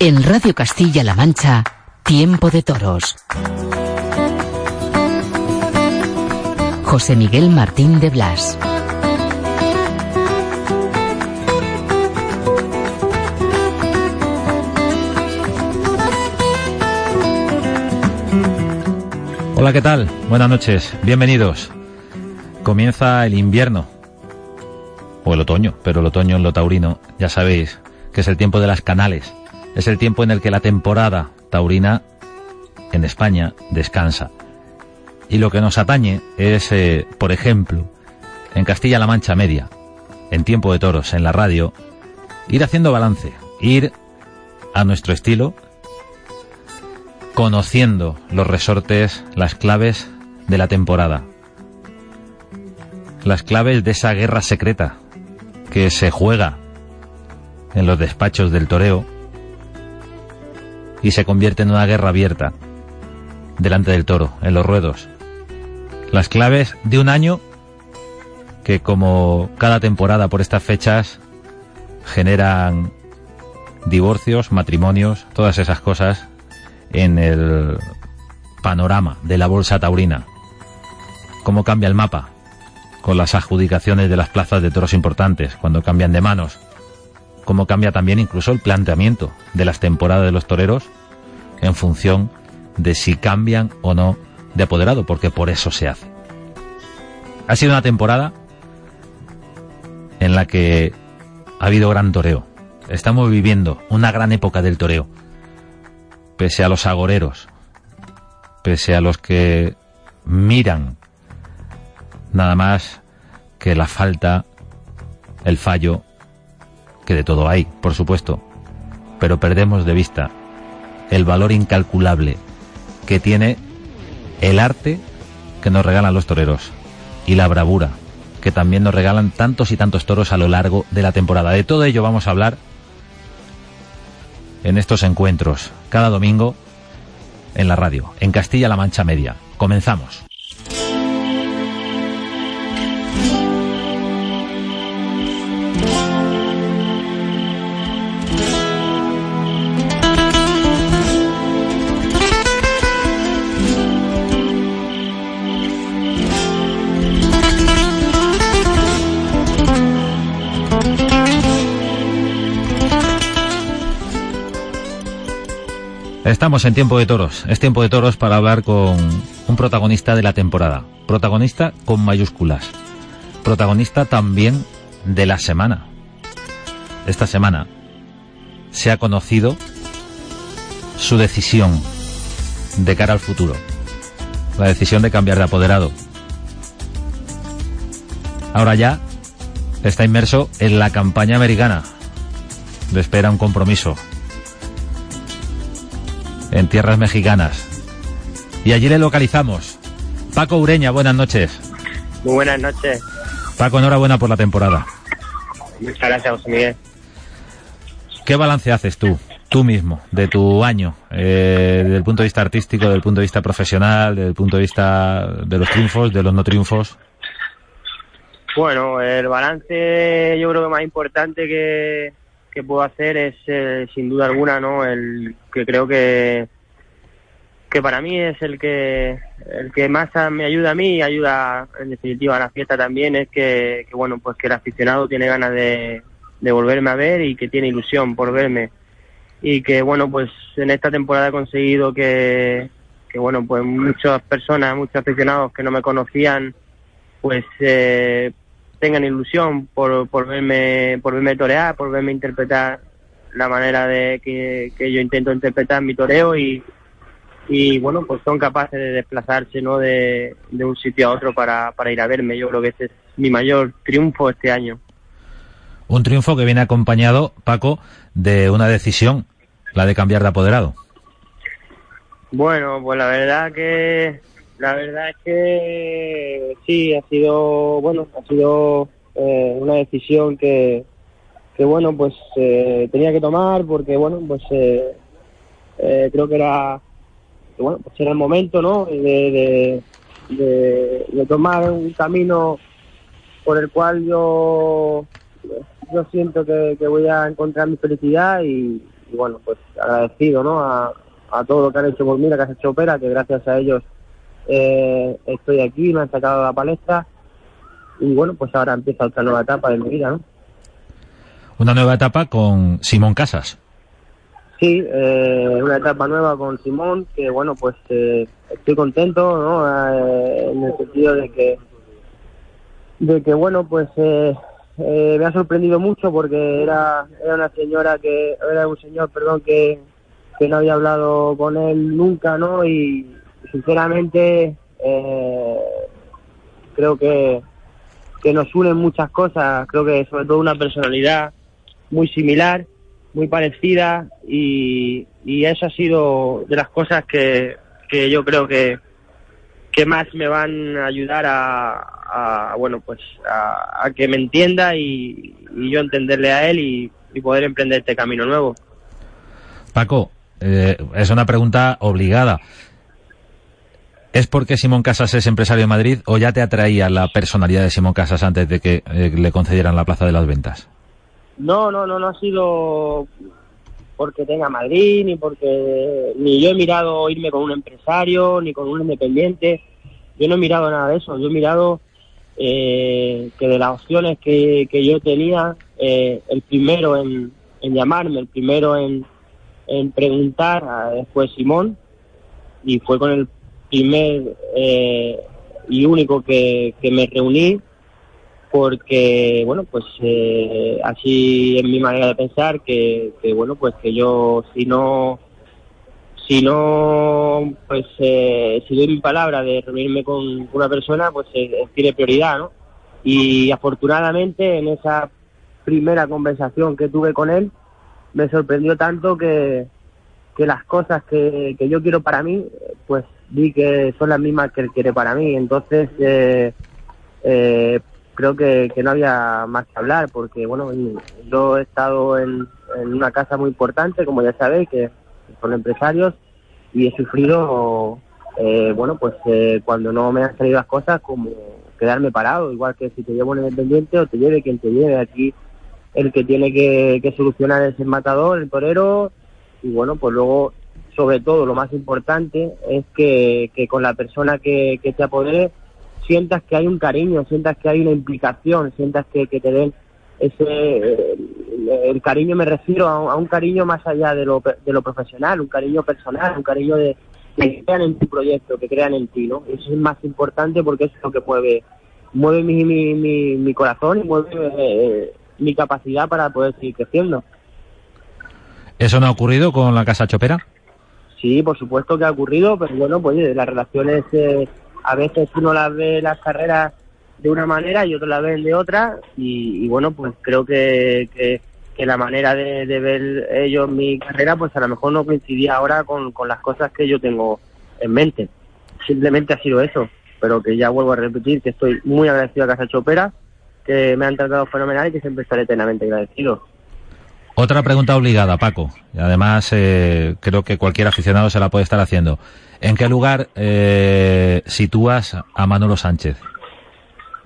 En Radio Castilla-La Mancha, Tiempo de Toros. José Miguel Martín de Blas. Hola, ¿qué tal? Buenas noches, bienvenidos. Comienza el invierno, o el otoño, pero el otoño en lo taurino, ya sabéis, que es el tiempo de las canales, es el tiempo en el que la temporada taurina en España descansa. Y lo que nos atañe es, eh, por ejemplo, en Castilla-La Mancha Media, en tiempo de toros, en la radio, ir haciendo balance, ir a nuestro estilo, conociendo los resortes, las claves de la temporada. Las claves de esa guerra secreta que se juega en los despachos del toreo y se convierte en una guerra abierta delante del toro, en los ruedos. Las claves de un año que como cada temporada por estas fechas generan divorcios, matrimonios, todas esas cosas en el panorama de la bolsa taurina. Cómo cambia el mapa con las adjudicaciones de las plazas de toros importantes, cuando cambian de manos. Cómo cambia también incluso el planteamiento de las temporadas de los toreros en función de si cambian o no de apoderado, porque por eso se hace. Ha sido una temporada en la que ha habido gran toreo. Estamos viviendo una gran época del toreo pese a los agoreros, pese a los que miran nada más que la falta, el fallo, que de todo hay, por supuesto, pero perdemos de vista el valor incalculable que tiene el arte que nos regalan los toreros y la bravura que también nos regalan tantos y tantos toros a lo largo de la temporada. De todo ello vamos a hablar en estos encuentros, cada domingo en la radio, en Castilla-La Mancha Media. Comenzamos. Estamos en tiempo de toros. Es tiempo de toros para hablar con un protagonista de la temporada. Protagonista con mayúsculas. Protagonista también de la semana. Esta semana se ha conocido su decisión de cara al futuro. La decisión de cambiar de apoderado. Ahora ya está inmerso en la campaña americana. Le espera un compromiso en tierras mexicanas. Y allí le localizamos. Paco Ureña, buenas noches. Muy buenas noches. Paco, enhorabuena por la temporada. Muchas gracias, José Miguel. ¿Qué balance haces tú, tú mismo, de tu año, eh, desde el punto de vista artístico, desde el punto de vista profesional, desde el punto de vista de los triunfos, de los no triunfos? Bueno, el balance yo creo que más importante que, que puedo hacer es, eh, sin duda alguna, ¿no? El que creo que que para mí es el que el que más me ayuda a mí y ayuda en definitiva a la fiesta también es que, que bueno pues que el aficionado tiene ganas de, de volverme a ver y que tiene ilusión por verme y que bueno pues en esta temporada he conseguido que, que bueno pues muchas personas muchos aficionados que no me conocían pues eh, tengan ilusión por, por verme por verme torear por verme interpretar la manera de que, que yo intento interpretar mi toreo y, y bueno pues son capaces de desplazarse no de, de un sitio a otro para, para ir a verme. Yo creo que ese es mi mayor triunfo este año. Un triunfo que viene acompañado, Paco, de una decisión, la de cambiar de apoderado. Bueno, pues la verdad que la verdad es que sí ha sido bueno ha sido eh, una decisión que que bueno pues eh, tenía que tomar porque bueno pues eh, eh, creo que era bueno pues era el momento no de, de, de, de tomar un camino por el cual yo yo siento que, que voy a encontrar mi felicidad y, bueno, pues agradecido, ¿no? A, a todo lo que han hecho por mí, la Casa Chopera, que gracias a ellos eh, estoy aquí, me han sacado la palestra y bueno, pues ahora empieza otra nueva etapa de mi vida, ¿no? Una nueva etapa con Simón Casas. Sí, eh, una etapa nueva con Simón, que bueno, pues eh, estoy contento, ¿no? Eh, en el sentido de que, de que bueno, pues eh, eh, me ha sorprendido mucho porque era, era una señora que, era un señor, perdón, que, que no había hablado con él nunca, ¿no? Y sinceramente eh, creo que, que nos unen muchas cosas, creo que sobre todo una personalidad muy similar muy parecida y, eso ha sido de las cosas que, que yo creo que, que más me van a ayudar a, a bueno pues a, a, que me entienda y, y, yo entenderle a él y, y poder emprender este camino nuevo. Paco, eh, es una pregunta obligada. ¿Es porque Simón Casas es empresario de Madrid o ya te atraía la personalidad de Simón Casas antes de que eh, le concedieran la plaza de las ventas? No, no, no, no ha sido porque tenga Madrid, ni porque ni yo he mirado irme con un empresario, ni con un independiente. Yo no he mirado nada de eso. Yo he mirado eh, que de las opciones que, que yo tenía, eh, el primero en, en, llamarme, el primero en, en preguntar, eh, fue Simón, y fue con el primer eh, y único que, que me reuní porque bueno pues eh, así es mi manera de pensar que, que, bueno pues que yo si no si no pues eh, si doy mi palabra de reunirme con una persona pues eh, tiene prioridad no y afortunadamente en esa primera conversación que tuve con él me sorprendió tanto que que las cosas que, que yo quiero para mí pues vi que son las mismas que él quiere para mí. Entonces eh, eh, creo que, que, no había más que hablar porque bueno yo he estado en, en, una casa muy importante como ya sabéis que son empresarios y he sufrido eh, bueno pues eh, cuando no me han salido las cosas como quedarme parado. Igual que si te llevo un independiente o te lleve quien te lleve. Aquí el que tiene que, que solucionar es el matador el torero y bueno pues luego sobre todo lo más importante es que, que con la persona que, que te apodere sientas que hay un cariño, sientas que hay una implicación, sientas que, que te den ese eh, el cariño me refiero a, un cariño más allá de lo, de lo profesional, un cariño personal, un cariño de que crean en tu proyecto, que crean en ti, ¿no? Eso es más importante porque es lo que mueve mueve mi, mi, mi, mi corazón y mueve eh, mi capacidad para poder seguir creciendo. ¿Eso no ha ocurrido con la Casa Chopera? Sí, por supuesto que ha ocurrido, pero bueno, pues las relaciones eh, a veces uno las ve las carreras de una manera y otros las ven de otra y, bueno pues creo que, que, la manera de, de, ver ellos mi carrera pues a lo mejor no coincidía ahora con, con, las cosas que yo tengo en mente simplemente ha sido eso pero que ya vuelvo a repetir que estoy muy agradecido a Casa Chopera que me han tratado fenomenal y que siempre estaré eternamente agradecido otra pregunta obligada, Paco. Y además, eh, creo que cualquier aficionado se la puede estar haciendo. ¿En qué lugar eh, sitúas a Manolo Sánchez?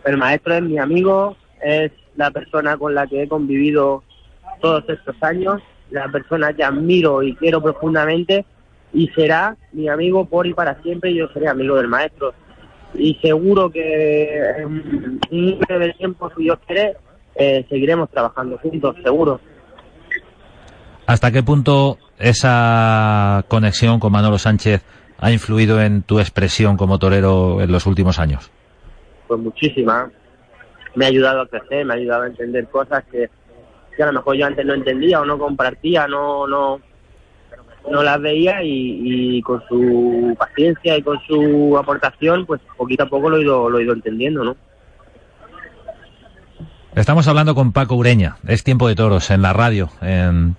El maestro es mi amigo, es la persona con la que he convivido todos estos años, la persona que admiro y quiero profundamente y será mi amigo por y para siempre yo seré amigo del maestro. Y seguro que en un breve tiempo, si Dios quiere, eh, seguiremos trabajando juntos, seguro. ¿Hasta qué punto esa conexión con Manolo Sánchez ha influido en tu expresión como torero en los últimos años? Pues muchísima. Me ha ayudado a crecer, me ha ayudado a entender cosas que, que a lo mejor yo antes no entendía o no compartía, no, no, no las veía y, y, con su paciencia y con su aportación, pues poquito a poco lo he ido, lo he ido entendiendo, ¿no? Estamos hablando con Paco Ureña, es tiempo de toros en la radio, en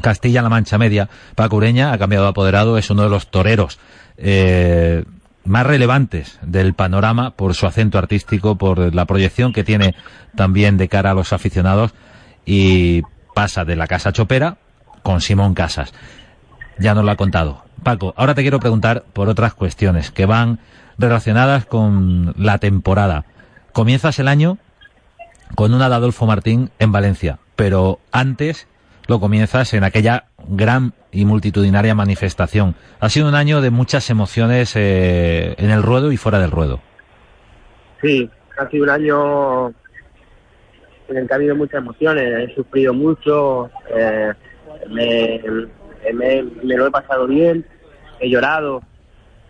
Castilla-La Mancha Media. Paco Ureña ha cambiado de apoderado, es uno de los toreros eh, más relevantes del panorama por su acento artístico, por la proyección que tiene también de cara a los aficionados y pasa de la Casa Chopera con Simón Casas. Ya nos lo ha contado. Paco, ahora te quiero preguntar por otras cuestiones que van relacionadas con la temporada. Comienzas el año con una de Adolfo Martín en Valencia, pero antes lo comienzas en aquella gran y multitudinaria manifestación. Ha sido un año de muchas emociones eh, en el ruedo y fuera del ruedo. Sí, ha sido un año en el que ha habido muchas emociones. He sufrido mucho, eh, me, me, lo he pasado bien, he llorado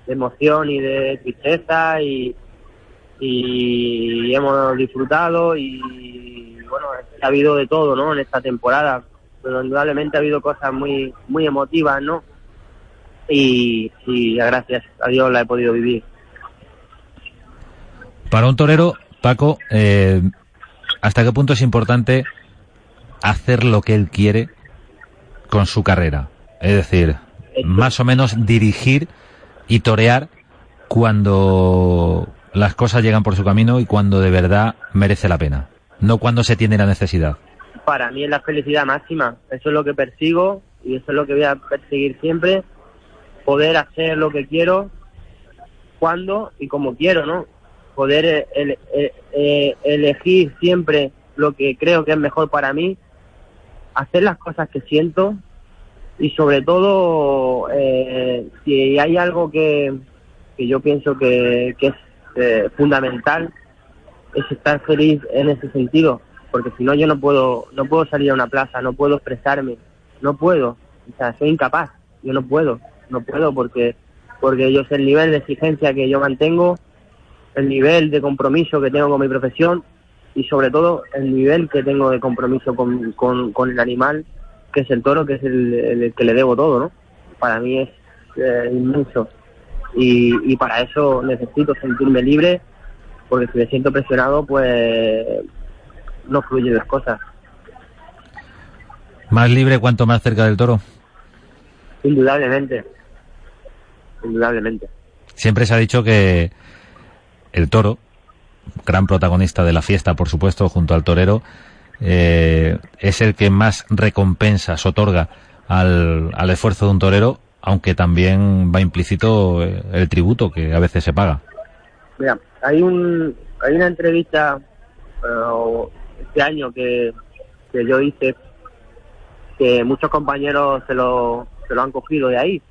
de emoción y de tristeza y, y hemos disfrutado y bueno, ha habido de todo, ¿no? En esta temporada, pero indudablemente ha habido cosas muy muy emotivas, ¿no? Y, y gracias a Dios la he podido vivir. Para un torero, Paco, eh, ¿hasta qué punto es importante hacer lo que él quiere con su carrera? Es decir, más o menos dirigir y torear cuando las cosas llegan por su camino y cuando de verdad merece la pena, no cuando se tiene la necesidad. Para mí es la felicidad máxima, eso es lo que persigo y eso es lo que voy a perseguir siempre, poder hacer lo que quiero, cuando y como quiero, ¿no? Poder eh, eh, eh, elegir siempre lo que creo que es mejor para mí, hacer las cosas que siento y sobre todo si hay algo que, que yo pienso que, que es eh, fundamental es estar feliz en ese sentido, porque si no yo no puedo no puedo salir a una plaza, no puedo expresarme, no puedo, o sea, soy incapaz, yo no puedo, no puedo porque porque yo sé el nivel de exigencia que yo mantengo, el nivel de compromiso que tengo con mi profesión y sobre todo el nivel que tengo de compromiso con, con, el animal, que es el toro, que es el, que le debo todo, ¿no? Para mí es eh, inmenso y, para eso necesito sentirme libre, porque si me siento presionado, pues no fluyen las cosas. ¿Más libre cuanto más cerca del toro? Indudablemente, indudablemente. Siempre se ha dicho que el toro, gran protagonista de la fiesta, por supuesto, junto al torero, eh, es el que más recompensas otorga al, al esfuerzo de un torero aunque también va implícito eh, el tributo que a veces se paga. Mira, hay un hay una entrevista uh, este año que, que yo hice que muchos compañeros se lo, se lo han cogido de ahí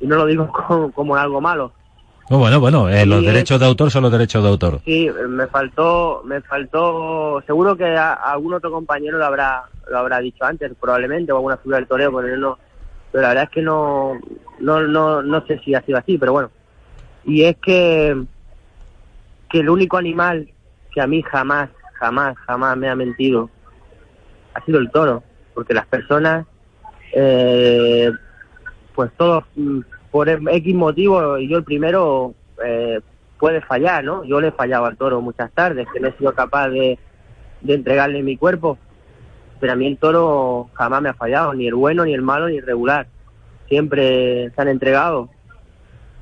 y no lo digo como, algo malo. Oh, bueno, bueno, eh, los derechos de autor son los derechos de autor. Sí, me faltó, me faltó, seguro que algún otro compañero lo habrá, lo habrá dicho antes, probablemente, o alguna figura del toreo, pero no, pero la verdad es que no, no, no, no sé si ha sido así, pero bueno. Y es que, que el único animal que a mí jamás, jamás, jamás me ha mentido ha sido el toro, porque las personas, eh, pues todos, mm, por X motivo, y yo el primero, eh, puede fallar, ¿no? Yo le he fallado al toro muchas tardes, que no he sido capaz de, de entregarle mi cuerpo, pero a mí el toro jamás me ha fallado, ni el bueno, ni el malo, ni el regular. Siempre se han entregado.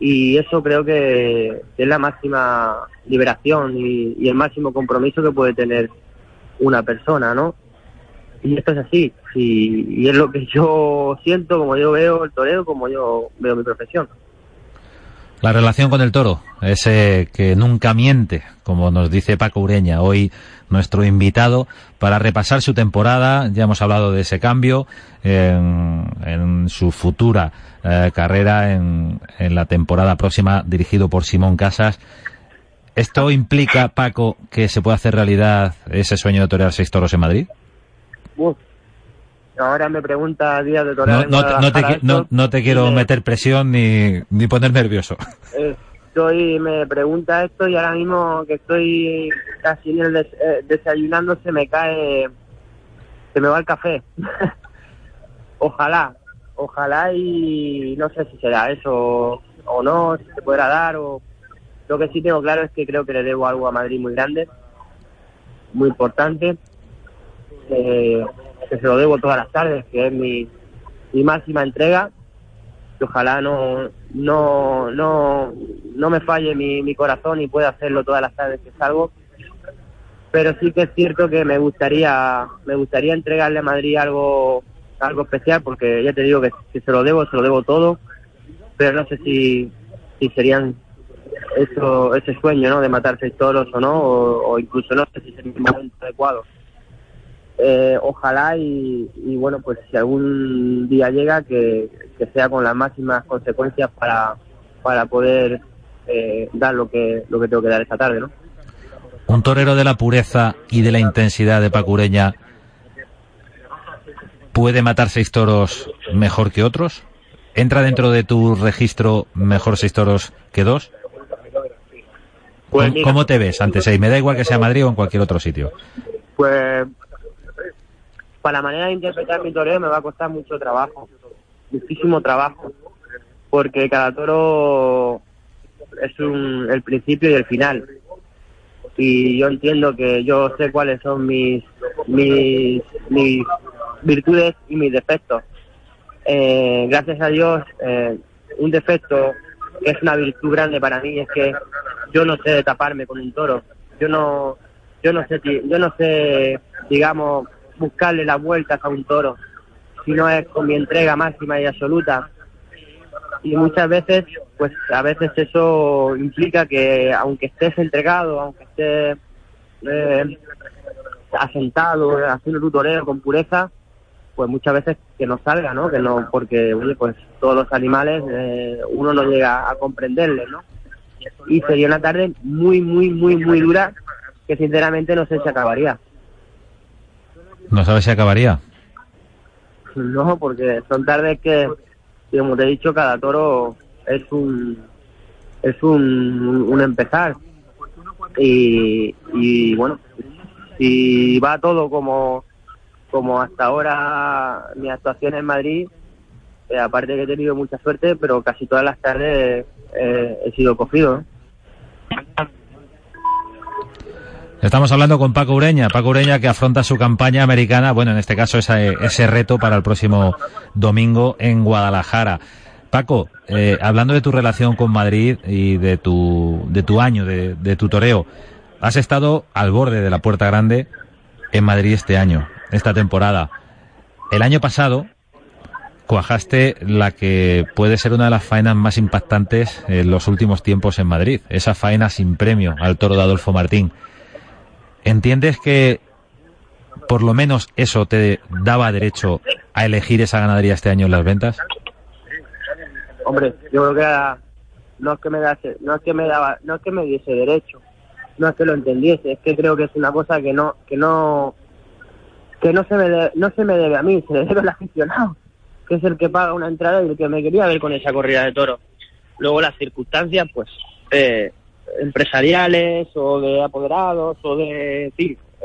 Y eso creo que es la máxima liberación y, el máximo compromiso que puede tener una persona, ¿no? Y esto es así, y, es lo que yo siento, como yo veo el toreo, como yo veo mi profesión. La relación con el toro, ese que nunca miente, como nos dice Paco Ureña, hoy nuestro invitado, para repasar su temporada. Ya hemos hablado de ese cambio en, su futura eh, carrera en, la temporada próxima, dirigido por Simón Casas. ¿Esto implica, Paco, que se pueda hacer realidad ese sueño de torear seis toros en Madrid? Ahora me pregunta Díaz de Torero. No, te, quiero meter presión ni, ni poner nervioso. Estoy, me pregunta esto y ahora mismo que estoy casi en el eh, desayunando se me cae, se me va el café. ojalá, ojalá y no sé si será eso o no, si se podrá dar o... Lo que sí tengo claro es que creo que le debo algo a Madrid muy grande, muy importante. Eh, que se lo debo todas las tardes, que es mi, mi máxima entrega. Que ojalá no, no, no, no me falle mi, mi corazón y pueda hacerlo todas las tardes que salgo. Pero sí que es cierto que me gustaría, me gustaría entregarle a Madrid algo, algo especial, porque ya te digo que si se lo debo, se lo debo todo. Pero no sé si, si serían eso, ese sueño, ¿no? De matar seis toros o no, o, incluso no sé si sería el momento adecuado eh, ojalá y, bueno, pues si algún día llega que, sea con las máximas consecuencias para, para poder eh, dar lo que, lo que tengo que dar esta tarde, ¿no? Un torero de la pureza y de la intensidad de Pacureña puede matar seis toros mejor que otros. ¿Entra dentro de tu registro mejor seis toros que dos? Pues ¿Cómo, te ves ante seis? Me da igual que sea Madrid o en cualquier otro sitio. Pues para la manera de interpretar mi toreo me va a costar mucho trabajo, muchísimo trabajo, porque cada toro es un, el principio y el final. Y yo entiendo que yo sé cuáles son mis, mis, mis virtudes y mis defectos. Eh, gracias a Dios, eh, un defecto que es una virtud grande para mí es que yo no sé taparme con un toro. Yo no, yo no sé, yo no sé, digamos, buscarle las vueltas a un toro, sino es con mi entrega máxima y absoluta. Y muchas veces, pues a veces eso implica que aunque estés entregado, aunque estés eh, asentado, haciendo tu toreo con pureza, pues muchas veces que no salga, ¿no? Que no, porque, pues todos los animales eh, uno no llega a comprenderles, ¿no? Y sería una tarde muy, muy, muy, muy dura que sinceramente no sé si acabaría. ¿No sabes si acabaría? No, porque son tardes que, como te he dicho, cada toro es un es un, un empezar. Y, y bueno, si va todo como, como hasta ahora mi actuación en Madrid, eh, aparte que he tenido mucha suerte, pero casi todas las tardes eh, he sido cogido. Estamos hablando con Paco Ureña, Paco Ureña que afronta su campaña americana, bueno, en este caso ese, ese reto para el próximo domingo en Guadalajara. Paco, eh, hablando de tu relación con Madrid y de tu, de tu año, de, de tu toreo, has estado al borde de la Puerta Grande en Madrid este año, esta temporada. El año pasado cuajaste la que puede ser una de las faenas más impactantes en los últimos tiempos en Madrid, esa faena sin premio al toro de Adolfo Martín. ¿Entiendes que por lo menos eso te daba derecho a elegir esa ganadería este año en las ventas? Hombre, yo creo que no es que me dase, no es que me daba, no es que me diese derecho, no es que lo entendiese, es que creo que es una cosa que no, que no, que no se me no se me debe a mí, se le debe al aficionado, que es el que paga una entrada y el que me quería ver con esa corrida de toro. Luego las circunstancias, pues, eh, empresariales o de apoderados o de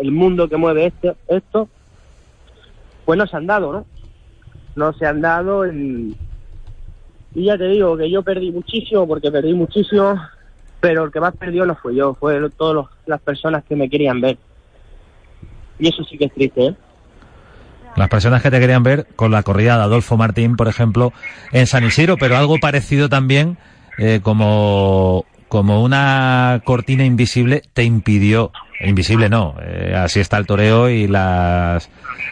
el mundo que mueve este, esto, pues no se han dado, ¿no? No se han dado y ya te digo que yo perdí muchísimo porque perdí muchísimo, pero el que más perdió no fue yo, fue todas las personas que me querían ver. Y eso sí que es triste, ¿eh? Las personas que te querían ver con la corrida de Adolfo Martín, por ejemplo, en San Isidro, pero algo parecido también eh, como como una cortina invisible te impidió invisible no eh, así está el toreo y las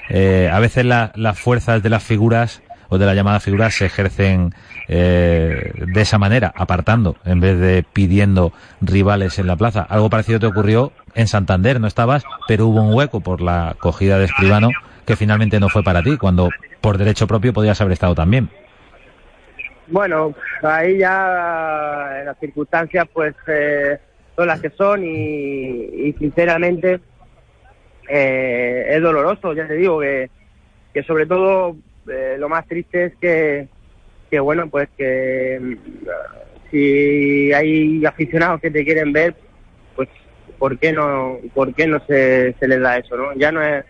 eh, a veces las fuerzas de las figuras o de las llamadas figuras se ejercen eh, de esa manera apartando en vez de pidiendo rivales en la plaza. Algo parecido te ocurrió en Santander no estabas pero hubo un hueco por la cogida de escribano que finalmente no fue para ti cuando por derecho propio podías haber estado también bueno, ahí ya las circunstancias pues eh, son las que son y, sinceramente eh, es doloroso, ya te digo que, que sobre todo eh, lo más triste es que, que bueno, pues que mm, si hay aficionados que te quieren ver, pues ¿por qué no, por qué no se, se les da eso? ¿no? Ya no es,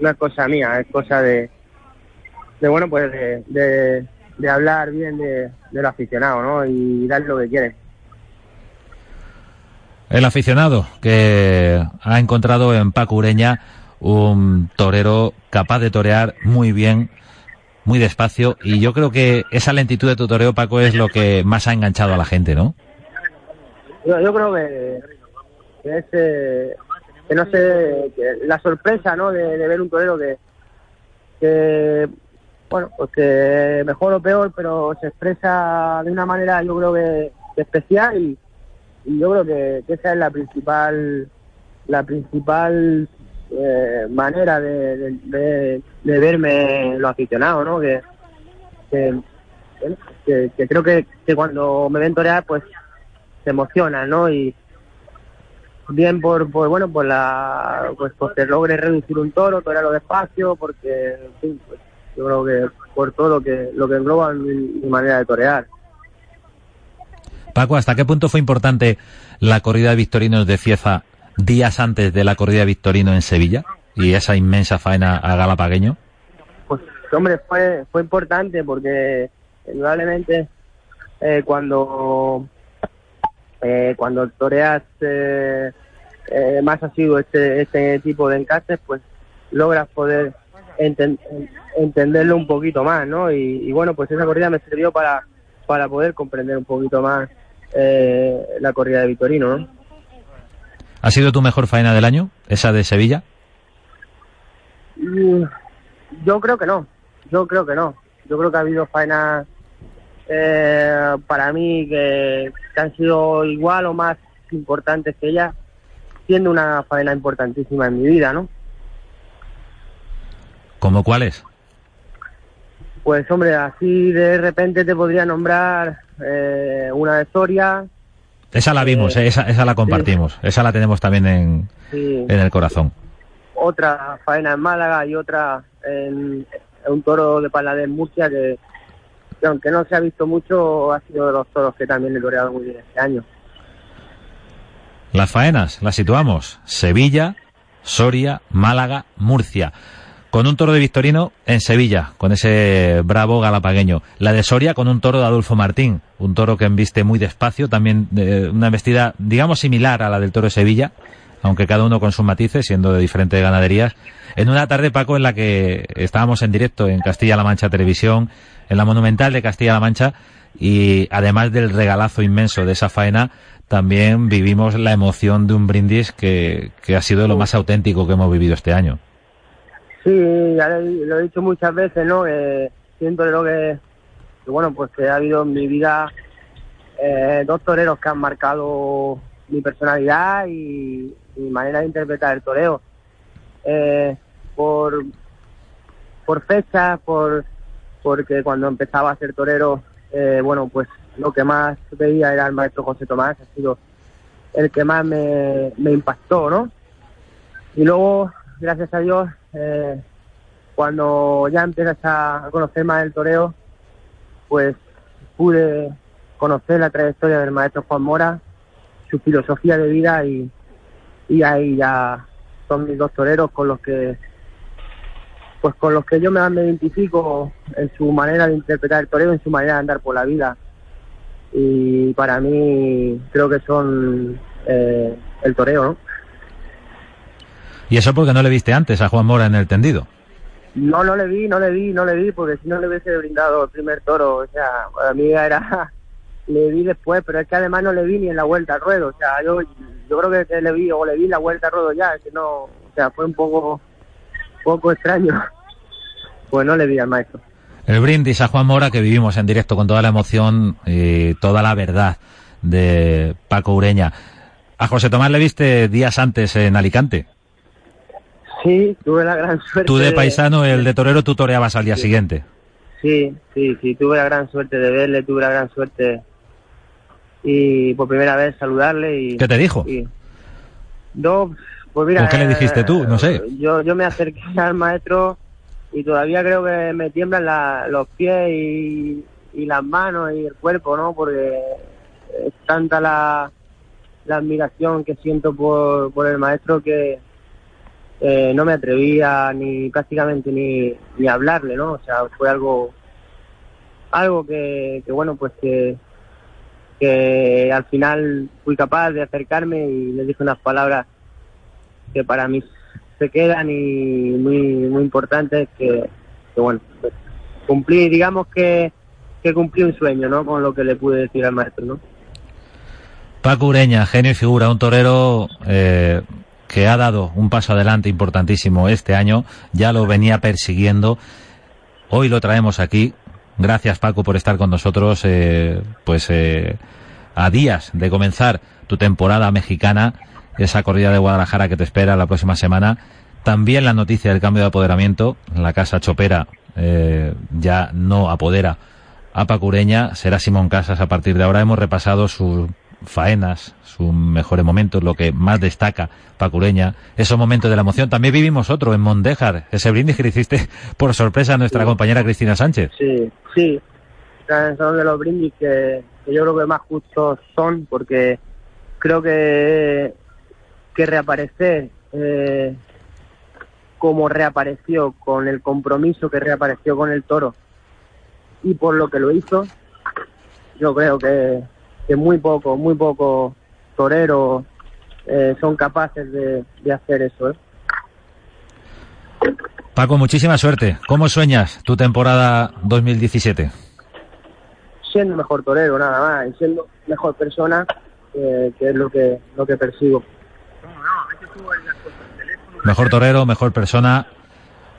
una cosa mía, es cosa de, de bueno, pues de de hablar bien de, del aficionado, ¿no? Y dar lo que quiere. El aficionado que ha encontrado en Paco Ureña un torero capaz de torear muy bien, muy despacio, y yo creo que esa lentitud de tu toreo, Paco, es lo que más ha enganchado a la gente, ¿no? Yo, creo que, es, eh, que no sé, la sorpresa, ¿no? De, de ver un torero que, que bueno, pues que mejor o peor, pero se expresa de una manera yo creo que, especial y, yo creo que, esa es la principal la principal eh, manera de, de, verme lo aficionado, ¿no? Que, que, creo que, cuando me ven torear, pues se emociona, ¿no? Y bien por, por bueno, por la, pues porque logre reducir un toro, torearlo despacio, porque, en fin, pues, yo creo que por todo lo que, lo que engloba mi, mi manera de torear. Paco, ¿hasta qué punto fue importante la corrida de Victorinos de Cieza días antes de la corrida de Victorino en Sevilla y esa inmensa faena a Galapagueño? Pues, hombre, fue, fue importante porque, indudablemente, eh, cuando, eh, cuando toreas eh, eh, más asiduo este, este tipo de encajes, pues logras poder enten entenderlo un poquito más, ¿no? Y, y, bueno, pues esa corrida me sirvió para, para poder comprender un poquito más eh, la corrida de Victorino, ¿no? ¿Ha sido tu mejor faena del año, esa de Sevilla? Mm, yo creo que no, yo creo que no. Yo creo que ha habido faenas eh, para mí que, que, han sido igual o más importantes que ella, siendo una faena importantísima en mi vida, ¿no? ¿Cómo cuáles? Pues hombre, así de repente te podría nombrar eh, una de Soria, esa la vimos, eh, esa, esa la compartimos, sí. esa la tenemos también en, sí. en el corazón. Otra faena en Málaga y otra en, en un toro de Paladés Murcia que, que, aunque no se ha visto mucho, ha sido de los toros que también he toreado muy bien este año. Las faenas, las situamos. Sevilla, Soria, Málaga, Murcia con un toro de Victorino en Sevilla, con ese bravo galapagueño. La de Soria con un toro de Adolfo Martín, un toro que embiste muy despacio, también de una embestida, digamos, similar a la del toro de Sevilla, aunque cada uno con sus matices, siendo de diferentes ganaderías. En una tarde, Paco, en la que estábamos en directo en Castilla-La Mancha Televisión, en la Monumental de Castilla-La Mancha, y además del regalazo inmenso de esa faena, también vivimos la emoción de un brindis que, que ha sido lo más auténtico que hemos vivido este año. Sí, ya lo he dicho muchas veces, ¿no? Eh, siento lo que, bueno, pues que ha habido en mi vida eh, dos toreros que han marcado mi personalidad y mi manera de interpretar el toreo. Eh, por, por fechas, por, porque cuando empezaba a ser torero, eh, bueno, pues lo que más veía era el maestro José Tomás, ha sido el que más me, me impactó, ¿no? Y luego, gracias a Dios, eh, cuando ya empiezas a conocer más el toreo, pues pude conocer la trayectoria del maestro Juan Mora, su filosofía de vida y, y ahí ya son mis dos toreros con los que pues con los que yo me, identifico en su manera de interpretar el toreo, en su manera de andar por la vida. Y para mí creo que son eh, el toreo, ¿no? ¿Y eso porque no le viste antes a Juan Mora en el tendido? No, no le vi, no le vi, no le vi, porque si no le hubiese brindado el primer toro, o sea, para mí era, le vi después, pero es que además no le vi ni en la vuelta al ruedo, o sea, yo, yo creo que, le vi, o le vi la vuelta al ruedo ya, que no, o sea, fue un poco, poco extraño, pues no le vi al maestro. El brindis a Juan Mora que vivimos en directo con toda la emoción y toda la verdad de Paco Ureña. A José Tomás le viste días antes en Alicante. Sí, tuve la gran suerte. Tú de paisano, el de torero, tú toreabas al día sí. siguiente. Sí, sí, sí, tuve la gran suerte de verle, tuve la gran suerte y por primera vez saludarle y... ¿Qué te dijo? Y, no, pues mira... ¿Qué le dijiste tú? No sé. Yo, yo me acerqué al maestro y todavía creo que me tiemblan la, los pies y, y las manos y el cuerpo, ¿no? Porque es tanta la, la admiración que siento por, por el maestro que eh, no me atrevía ni prácticamente ni, ni hablarle, ¿no? O sea, fue algo algo que, que bueno, pues que, que al final fui capaz de acercarme y le dije unas palabras que para mí se quedan y muy muy importantes que, que bueno, pues cumplí, digamos que, que cumplí un sueño, ¿no? Con lo que le pude decir al maestro, ¿no? Paco Ureña, genio y figura, un torero eh, que ha dado un paso adelante importantísimo este año, ya lo venía persiguiendo, hoy lo traemos aquí. Gracias Paco por estar con nosotros, eh, pues eh, a días de comenzar tu temporada mexicana, esa corrida de Guadalajara que te espera la próxima semana. también la noticia del cambio de apoderamiento. La casa Chopera eh, ya no apodera a Pacureña. Será Simón Casas a partir de ahora. Hemos repasado sus faenas, sus mejores momentos, lo que más destaca Pacureña, esos momentos de la emoción. También vivimos otro en Mondejar, ese brindis que le hiciste por sorpresa a nuestra compañera Cristina Sánchez. Sí, sí. Son de los brindis que, yo creo que más justos son, porque creo que, que reaparecer eh, como reapareció, con el compromiso que reapareció con el toro y por lo que lo hizo, yo creo que, que muy poco, muy poco toreros eh, son capaces de, de hacer eso. ¿eh? Paco, muchísima suerte. ¿Cómo sueñas tu temporada 2017? Siendo mejor torero, nada más, y siendo mejor persona, eh, que es lo que, lo que persigo. Mejor torero, mejor persona.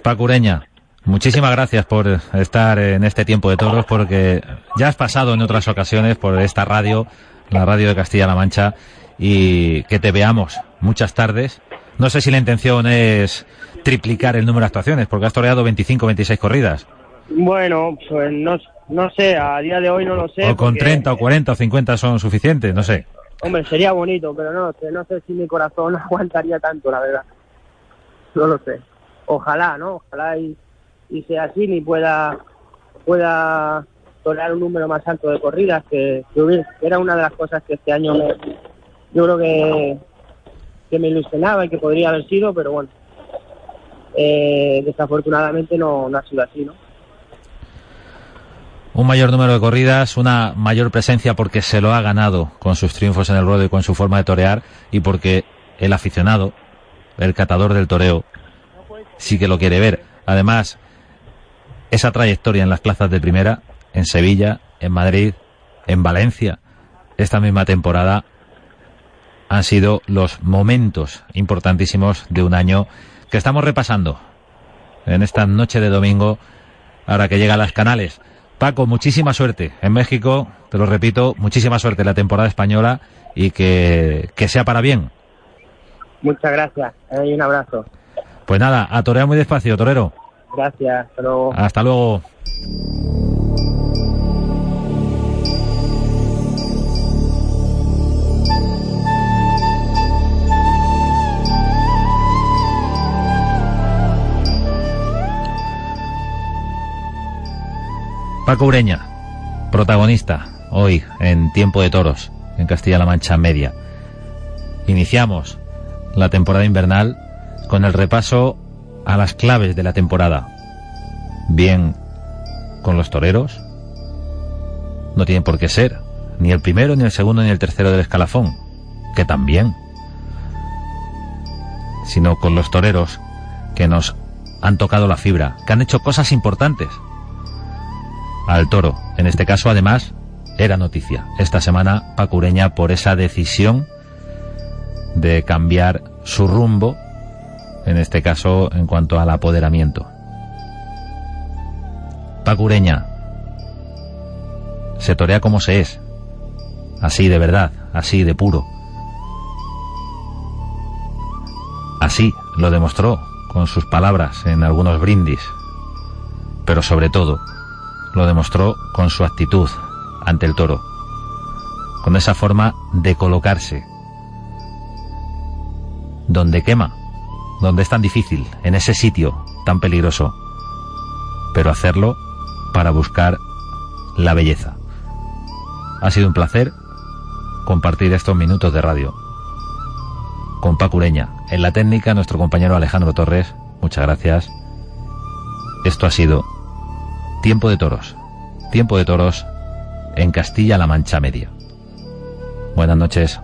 Pacureña, muchísimas gracias por estar en este tiempo de toros, porque ya has pasado en otras ocasiones por esta radio, la radio de Castilla-La Mancha, y que te veamos muchas tardes. No sé si la intención es triplicar el número de actuaciones, porque has toreado 25, 26 corridas. Bueno, pues no, no sé, a día de hoy no lo sé. O con 30 o 40 o 50 son suficientes, no sé. Hombre, sería bonito, pero no sé, no sé si mi corazón aguantaría tanto, la verdad. No lo sé. Ojalá, ¿no? Ojalá y, y sea así, ni pueda pueda torear un número más alto de corridas, que, que, era una de las cosas que este año me, yo creo que, que me ilusionaba y que podría haber sido, pero bueno, eh, desafortunadamente no, no ha sido así, ¿no? un mayor número de corridas, una mayor presencia porque se lo ha ganado con sus triunfos en el ruedo y con su forma de torear y porque el aficionado, el catador del toreo, sí que lo quiere ver. Además, esa trayectoria en las plazas de primera, en Sevilla, en Madrid, en Valencia, esta misma temporada, han sido los momentos importantísimos de un año que estamos repasando en esta noche de domingo, ahora que llega a las canales. Paco, muchísima suerte en México, te lo repito, muchísima suerte en la temporada española y que, que sea para bien. Muchas gracias eh, y un abrazo. Pues nada, a torear muy despacio, torero. Gracias, hasta luego. Hasta luego. Paco Ureña, protagonista hoy en Tiempo de Toros, en Castilla-La Mancha Media. Iniciamos la temporada invernal con el repaso a las claves de la temporada. Bien con los toreros, no tienen por qué ser ni el primero, ni el segundo, ni el tercero del escalafón, que también, sino con los toreros que nos han tocado la fibra, que han hecho cosas importantes al toro. En este caso, además, era noticia esta semana Pacureña por esa decisión de cambiar su rumbo, en este caso en cuanto al apoderamiento. Pacureña se torea como se es, así de verdad, así de puro. Así lo demostró con sus palabras en algunos brindis, pero sobre todo lo demostró con su actitud ante el toro, con esa forma de colocarse, donde quema, donde es tan difícil, en ese sitio tan peligroso, pero hacerlo para buscar la belleza. Ha sido un placer compartir estos minutos de radio con Pacureña. En la técnica, nuestro compañero Alejandro Torres, muchas gracias. Esto ha sido Tiempo de toros. Tiempo de toros en Castilla-La Mancha Media. Buenas noches.